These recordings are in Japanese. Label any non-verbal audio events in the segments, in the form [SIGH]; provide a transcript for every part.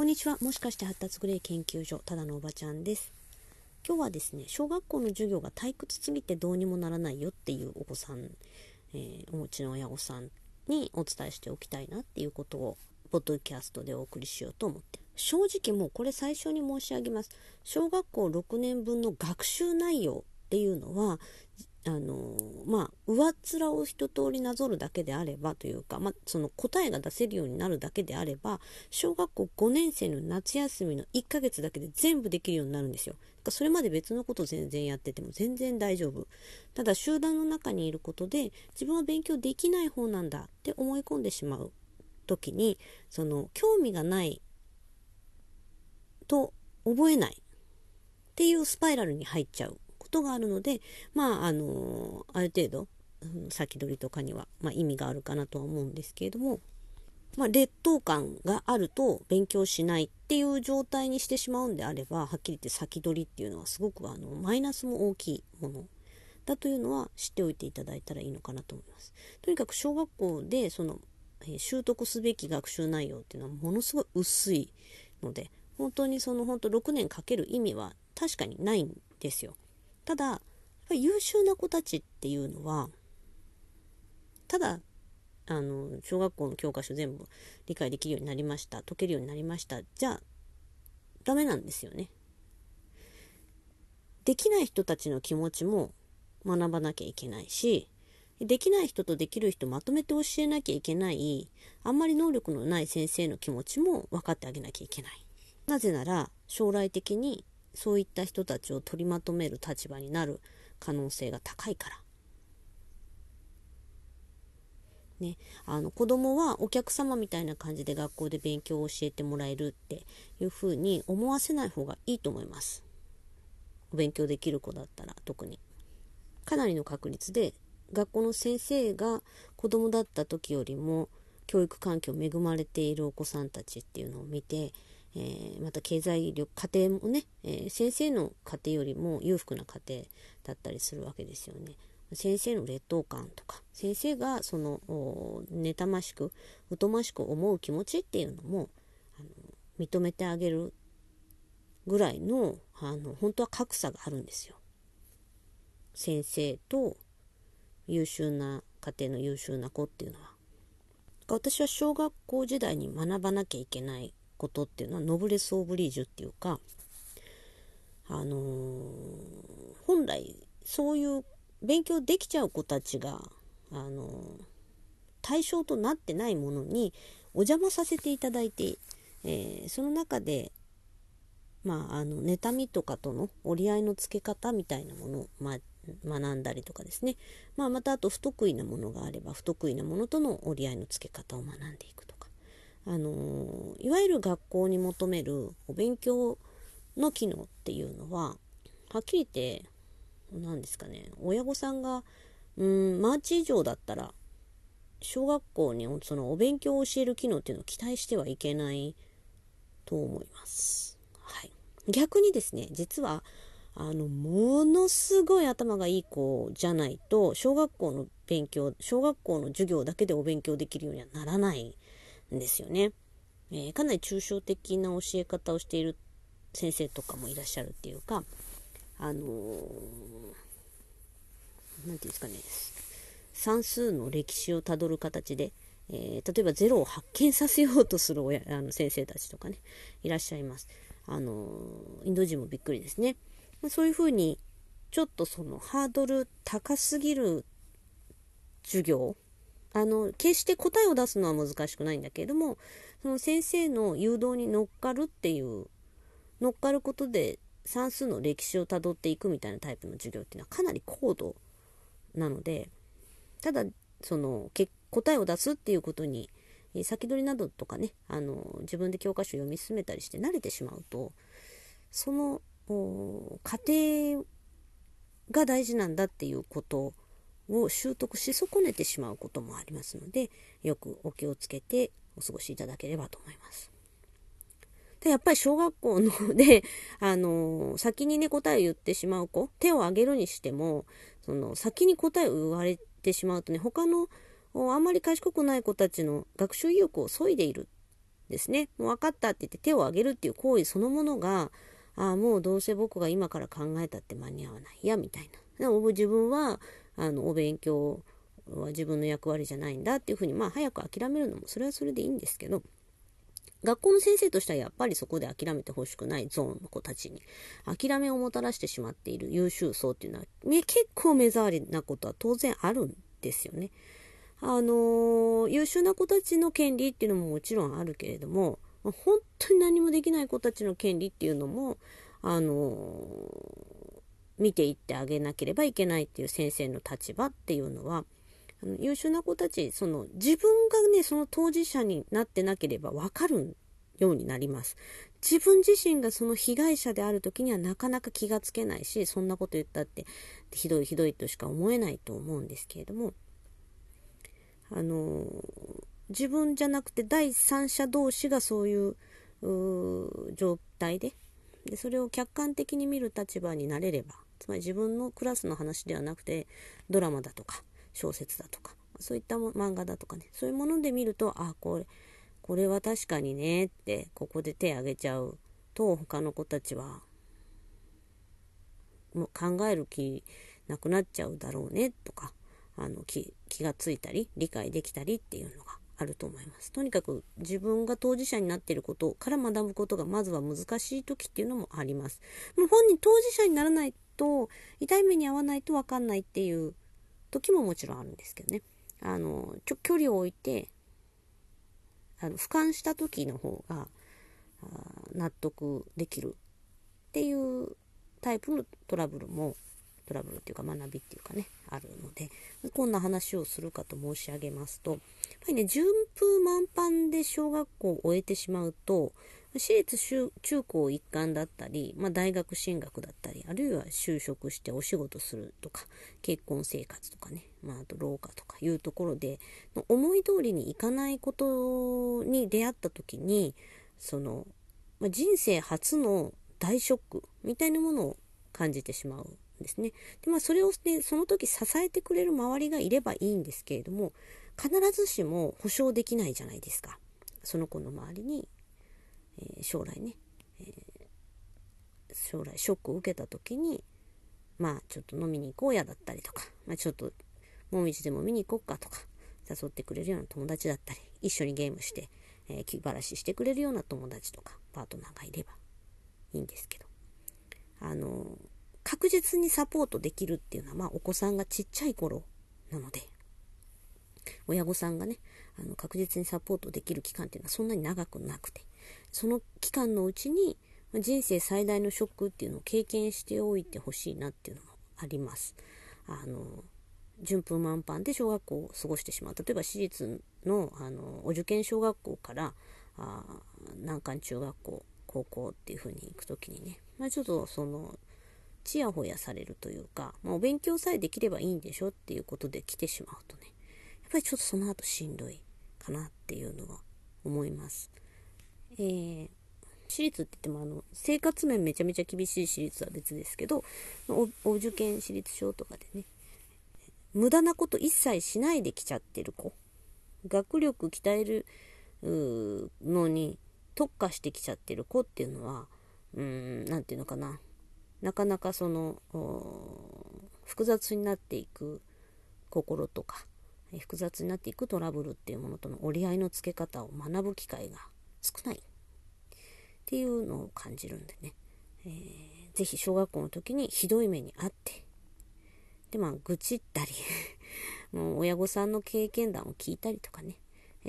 こんにちは。もしかして発達グレー研究所、ただのおばちゃんです。今日はですね、小学校の授業が退屈すぎてどうにもならないよっていうお子さん、えー、お持ちの親御さんにお伝えしておきたいなっていうことを、ポッドキャストでお送りしようと思って。正直もうこれ最初に申し上げます。小学校6年分の学習内容っていうのは、あのまあ上っ面を一通りなぞるだけであればというか、まあ、その答えが出せるようになるだけであれば小学校5年生の夏休みの1ヶ月だけで全部できるようになるんですよ。それまで別のこと全然やってても全然大丈夫。ただ集団の中にいることで自分は勉強できない方なんだって思い込んでしまう時にその興味がないと覚えないっていうスパイラルに入っちゃうことがあるので、まあ、あのある程度、先取りとかには、まあ、意味があるかなとは思うんですけれども、まあ、劣等感があると勉強しないっていう状態にしてしまうんであれば、はっきり言って先取りっていうのはすごくあのマイナスも大きいものだというのは知っておいていただいたらいいのかなと思います。とにかく小学校でその、え、習得すべき学習内容っていうのはものすごい薄いので、本当にその本当6年かける意味は確かにないんですよ。ただ優秀な子たちっていうのはただあの小学校の教科書全部理解できるようになりました解けるようになりましたじゃあダメなんですよね。できない人たちの気持ちも学ばなきゃいけないしできない人とできる人まとめて教えなきゃいけないあんまり能力のない先生の気持ちも分かってあげなきゃいけない。なぜなら将来的にそういった人たちを取りまとめる立場になる可能性が高いから。ね、あの子供はお客様みたいな感じで学校で勉強を教えてもらえるっていうふうに思わせない方がいいと思います。お勉強できる子だったら特に。かなりの確率で学校の先生が子供だった時よりも教育環境恵まれているお子さんたちっていうのを見てえー、また経済力家庭もね、えー、先生の家庭よりも裕福な家庭だったりするわけですよね。先生の劣等感とか先生がその妬ましく疎ましく思う気持ちっていうのもあの認めてあげるぐらいのあの本当は格差があるんですよ。先生と優秀な家庭の優秀な子っていうのは。私は小学校時代に学ばなきゃいけないことっていうのはノブレス・オブリージュっていうか、あのー、本来そういう勉強できちゃう子たちが、あのー、対象となってないものにお邪魔させていただいて、えー、その中で、まあ、あの妬みとかとの折り合いのつけ方みたいなものを、まあ、学んだりとかですね、まあ、またあと不得意なものがあれば不得意なものとの折り合いのつけ方を学んでいくと。あのいわゆる学校に求めるお勉強の機能っていうのははっきり言って何ですかね親御さんがうんマーチ以上だったら小学校にそのお勉強を教える機能っていうのを期待してはいけないと思います。はい、逆にですね実はあのものすごい頭がいい子じゃないと小学校の勉強小学校の授業だけでお勉強できるようにはならないんですよね。えー、かなり抽象的な教え方をしている先生とかもいらっしゃるっていうか、あのー、て言うんですかね、算数の歴史をたどる形で、えー、例えばゼロを発見させようとする親あの先生たちとかね、いらっしゃいます。あのー、インド人もびっくりですね。そういうふうに、ちょっとそのハードル高すぎる授業あの、決して答えを出すのは難しくないんだけれども、その先生の誘導に乗っかるっていう、乗っかることで算数の歴史をたどっていくみたいなタイプの授業っていうのはかなり高度なので、ただ、その、答えを出すっていうことに、先取りなどとかね、あの、自分で教科書読み進めたりして慣れてしまうと、その、家庭が大事なんだっていうことを習得し損ねてしまうこともありますので、よくお気をつけてお過ごしいただければと思います。で、やっぱり小学校ので、[LAUGHS] あの、先にね、答えを言ってしまう子、手を挙げるにしても、その、先に答えを言われてしまうとね、他の、あんまり賢くない子たちの学習意欲を削いでいるですね。もう分かったって言って手を挙げるっていう行為そのものが、ああ、もうどうせ僕が今から考えたって間に合わないや、みたいな。自分は、あの、お勉強は自分の役割じゃないんだっていうふうに、まあ、早く諦めるのも、それはそれでいいんですけど、学校の先生としてはやっぱりそこで諦めてほしくないゾーンの子たちに諦めをもたらしてしまっている優秀層っていうのはね結構目障りなことは当然あるんですよね。あの、優秀な子たちの権利っていうのももちろんあるけれども本当に何もできない子たちの権利っていうのもあの、見ていってあげなければいけないっていう先生の立場っていうのはあの優秀な子たちその自分がねその当事者になってなければ分かるようになります。自分自身がその被害者である時にはなかなか気がつけないしそんなこと言ったってひどいひどいとしか思えないと思うんですけれども。あの自分じゃなくて第三者同士がそういう状態ででそれを客観的に見る立場になれればつまり自分のクラスの話ではなくてドラマだとか小説だとかそういった漫画だとかねそういうもので見るとあこれこれは確かにねってここで手挙げちゃうと他の子たちはもう考える気なくなっちゃうだろうねとかあの気がついたり理解できたりっていうのがあると思います。とにかく自分が当事者になっていることから学ぶことがまずは難しい時っていうのもあります。もう本人当事者にならないと痛い目に遭わないと分かんないっていう時ももちろんあるんですけどね。あの、ちょ、距離を置いて、あの、俯瞰した時の方が、納得できるっていうタイプのトラブルも、トラブルっていうか学びっていうかね、あるので、こんな話をするかと申し上げますと、やっぱりね、順風満帆で小学校を終えてしまうと、私立中高一貫だったり、まあ、大学進学だったり、あるいは就職してお仕事するとか、結婚生活とかね、まあ、あと廊下とかいうところで、思い通りにいかないことに出会った時に、その、まあ、人生初の大ショックみたいなものを感じてしまうんですね。で、まあ、それを、ね、その時支えてくれる周りがいればいいんですけれども、必ずしも保証できないじゃないですか。その子の周りにえ、将来ね、えー、将来ショックを受けた時にまあちょっと飲みに行こうやだったりとか、まあ、ちょっともみじでも見に行こうかとか誘ってくれるような友達だったり一緒にゲームして、えー、気晴らししてくれるような友達とかパートナーがいればいいんですけど。あの確実にサポートできるっていうのは、まあ、お子さんがちっちゃい頃なので親御さんがねあの確実にサポートできる期間っていうのはそんなに長くなくて。その期間のうちに人生最大のショックっていうのを経験しておいてほしいなっていうのもあります。あの順風満帆で小学校を過ごしてしまう例えば私立のあのお受験小学校からあ難関中学校高校っていう風に行く時にね、まあ、ちょっとそのちやほやされるというか、まあ、お勉強さえできればいいんでしょっていうことで来てしまうとねやっぱりちょっとその後しんどいかなっていうのは思います。えー、私立って言ってもあの生活面めちゃめちゃ厳しい私立は別ですけどお受験私立証とかでね無駄なこと一切しないで来ちゃってる子学力鍛えるのに特化してきちゃってる子っていうのはうん何て言うのかな。なかなかその複雑になっていく心とか複雑になっていくトラブルっていうものとの折り合いのつけ方を学ぶ機会が少ない。っていうのを感じるんでね、えー、ぜひ小学校の時にひどい目にあって。でまあ愚痴ったり [LAUGHS] もう親御さんの経験談を聞いたりとかね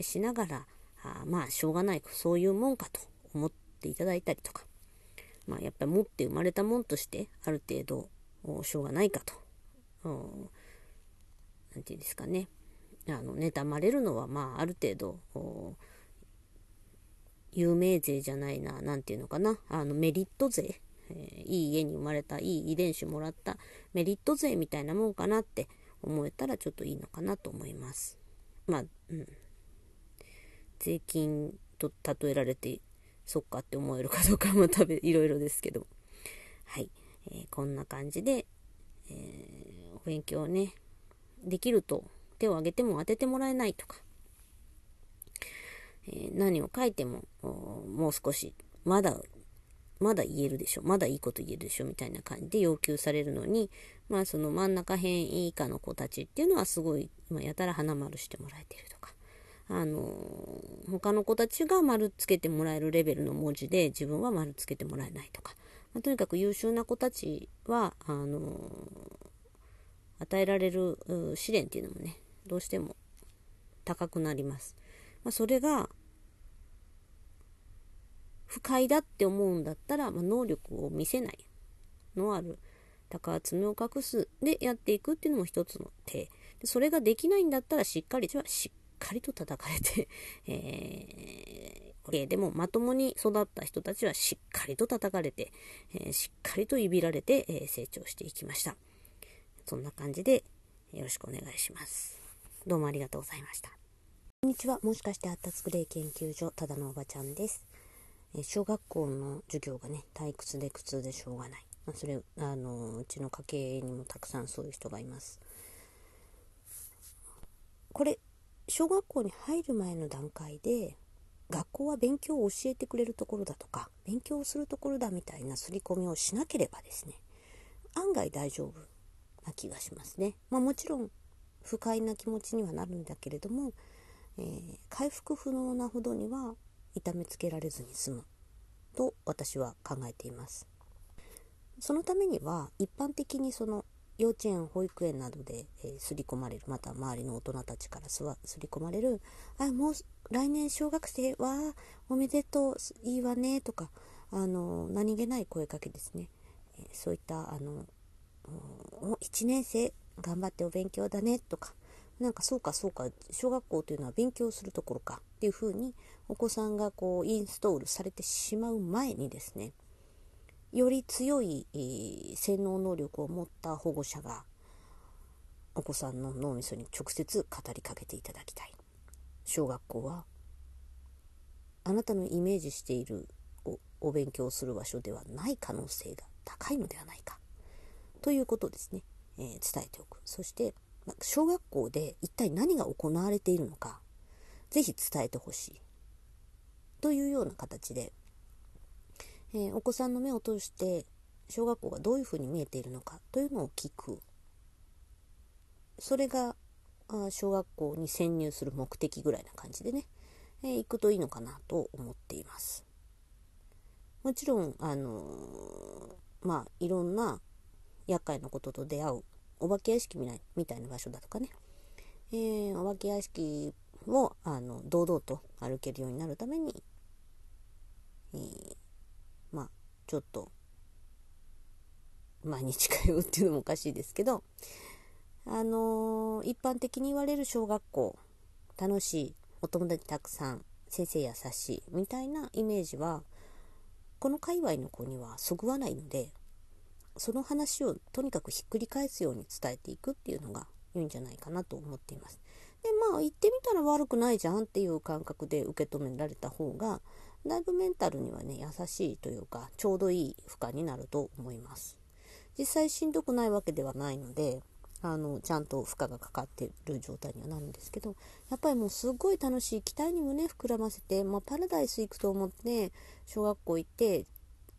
しながらあまあしょうがないそういうもんかと思っていただいたりとかまあやっぱり持って生まれたもんとしてある程度しょうがないかと。何て言うんですかね。あの妬まれるのはまあある程度有名税じゃないな、何て言うのかな、あのメリット税、えー、いい家に生まれた、いい遺伝子もらったメリット税みたいなもんかなって思えたらちょっといいのかなと思います。まあ、うん。税金と例えられて、そっかって思えるかどうかも多分 [LAUGHS] いろいろですけど。はい。えー、こんな感じで、えー、お勉強ね、できると手を挙げても当ててもらえないとか、え、何を書いてももう少しまだまだ言えるでしょまだいいこと言えるでしょみたいな感じで要求されるのにまあその真ん中辺以下の子たちっていうのはすごい、ま、やたら花丸してもらえてるとかあの他の子たちが丸つけてもらえるレベルの文字で自分は丸つけてもらえないとか、まあ、とにかく優秀な子たちはあの与えられる試練っていうのもねどうしても高くなります。まあ、それが不快だって思うんだったら、まあ、能力を見せないのある。高爪を隠すでやっていくっていうのも一つの手。でそれができないんだったらしっかりはしっかりと叩かれて、[LAUGHS] えー、でもまともに育った人たちはしっかりと叩かれて、えー、しっかりといびられて、えー、成長していきました。そんな感じでよろしくお願いします。どうもありがとうございました。こんにちは。もしかして発達クレイ研究所ただのおばちゃんです。え小学校の授業がね退屈で苦痛でしょうがない、まあ、それあのうちの家系にもたくさんそういう人がいます。これ小学校に入る前の段階で学校は勉強を教えてくれるところだとか勉強をするところだみたいな刷り込みをしなければですね案外大丈夫な気がしますね。まあ、もちろん不快な気持ちにはなるんだけれども、えー、回復不能なほどには痛めつけられずに済む。と私は考えています。そのためには一般的にその幼稚園保育園などで、えー、刷り込まれるまた周りの大人たちからすり込まれる「あもう来年小学生はおめでとういいわね」とかあの何気ない声かけですね、えー、そういったあの1年生頑張ってお勉強だねとかなんかそうかそうか小学校というのは勉強するところかっていうふうにお子さんがこうインストールされてしまう前にですねより強い、えー、洗脳能力を持った保護者がお子さんの脳みそに直接語りかけていただきたい。小学校はあなたのイメージしているお勉強する場所ではない可能性が高いのではないか。ということですね、えー、伝えておく。そして小学校で一体何が行われているのか、ぜひ伝えてほしい。というような形で、えー、お子さんの目を通して小学校がどういうふうに見えているのかというのを聞く。それがあ小学校に潜入する目的ぐらいな感じでね、えー、行くといいのかなと思っています。もちろん、あのー、まあ、いろんな厄介なことと出会うお化け屋敷みたいな場所だとかね、えー、お化け屋敷をあの堂々と歩けるようになるために、えー、まあちょっと毎日通うっていうのもおかしいですけどあのー、一般的に言われる小学校楽しいお友達たくさん先生優しいみたいなイメージはこの界隈の子にはそぐわないのでその話をとにかくひっくり返すように伝えていくっていうのが良いんじゃないかなと思っています。でまあ言ってみたら悪くないじゃんっていう感覚で受け止められた方がだいぶメンタルにはね優しいというかちょうどいい負荷になると思います。実際しんどくないわけではないのであのちゃんと負荷がかかってる状態にはなるんですけどやっぱりもうすごい楽しい期待に胸膨らませて、まあ、パラダイス行くと思って小学校行って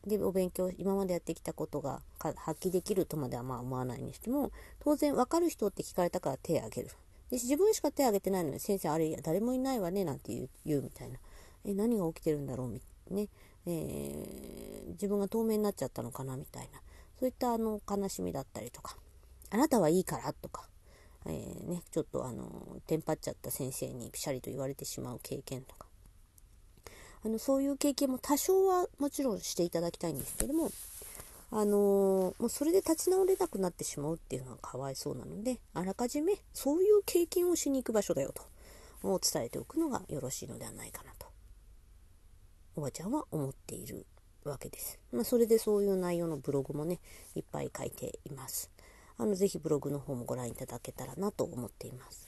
でお勉強今までやってきたことが発揮できるとまではまあ思わないにしても当然分かる人って聞かれたから手を挙げる。で自分しか手を挙げてないのに先生あれ誰もいないわねなんて言う言うみたいな。え何が起きてるんだろうみね。えー、自分が透明になっちゃったのかなみたいな。そういったあの悲しみだったりとか。あなたはいいからとか、えー、ね、ちょっとあのテンパっちゃった先生にピシャリと言われてしまう経験とか。あのそういう経験も多少はもちろんしていただきたいんですけども、あのー、もうそれで立ち直れなくなってしまうっていうのはかわいそうなので、あらかじめそういう経験をしに行く場所だよと、伝えておくのがよろしいのではないかなと、おばちゃんは思っているわけです。まあ、それでそういう内容のブログもね、いっぱい書いています。あの、ぜひブログの方もご覧いただけたらなと思っています。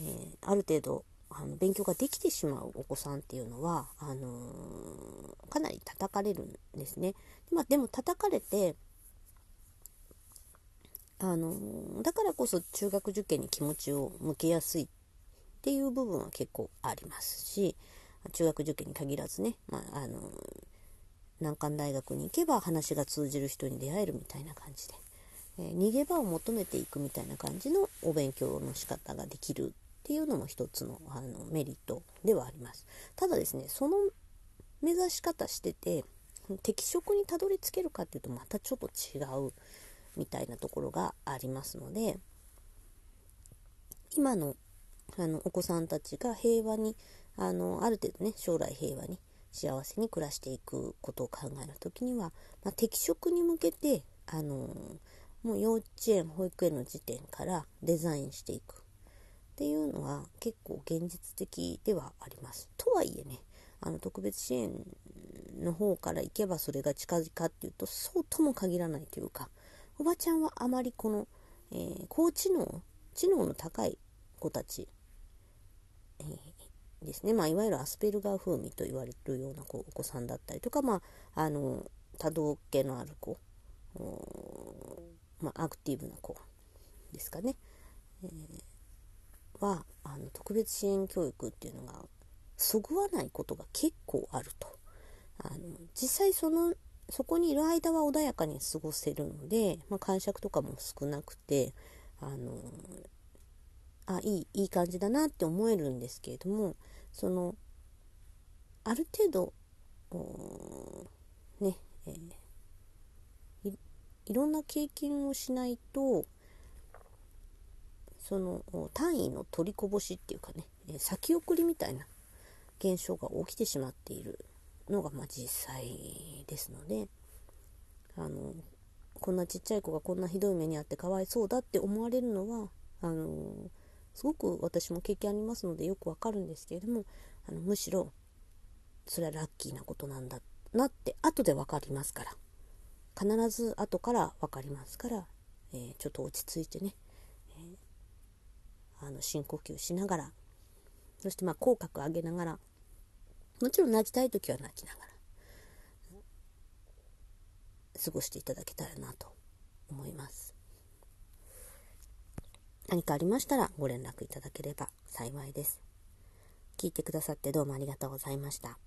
えー、ある程度あの勉強ができてしまうお子さんっていうのはあのー、かなり叩かれるんですね。まあ、でも叩かれてあのー、だからこそ中学受験に気持ちを向けやすいっていう部分は結構ありますし中学受験に限らずね、まあ、あの難関大学に行けば話が通じる人に出会えるみたいな感じで、え、逃げ場を求めていくみたいな感じのお勉強の仕方ができるっていうのも一つのあのメリットではあります。ただですねその目指し方してて適職にたどり着けるかっていうとまたちょっと違うみたいなところがありますので今のあのお子さんたちが平和にあのある程度ね将来平和に幸せに暮らしていくことを考える時には、まあ、適職に向けてあのもう幼稚園保育園の時点からデザインしていくっていうのは結構現実的ではあります。とはいえねあの特別支援の方から行けばそれが近々っていうとそうとも限らないというかおばちゃんはあまりこの、えー、高知能知能の高い子たち、えー、ですね、まあ、いわゆるアスペルガー風味と言われるような子お子さんだったりとか、まあ、あの多動系のある子、まあ、アクティブな子ですかね、えー、はあの特別支援教育っていうのがそぐわないことが結構あると。あの実際そのそこにいる間は穏やかに過ごせるので、まあ、感触とかも少なくてあのあいいいい感じだなって思えるんですけれどもそのある程度ね、えー、いろんな経験をしないとその単位の取りこぼしっていうかね先送りみたいな現象が起きてしまっているのがまあ実際ですのであのこんなちっちゃい子がこんなひどい目に遭ってかわいそうだって思われるのはあのすごく私も経験ありますのでよくわかるんですけれどもあのむしろそれはラッキーなことなんだなって後で分かりますから。必ず後から分かりますから、えー、ちょっと落ち着いてね、あの深呼吸しながらそしてまあ口角上げながらもちろん泣きたい時は泣きながら過ごしていただけたらなと思います。何かありましたらご連絡いただければ幸いです。聞いてくださってどうもありがとうございました。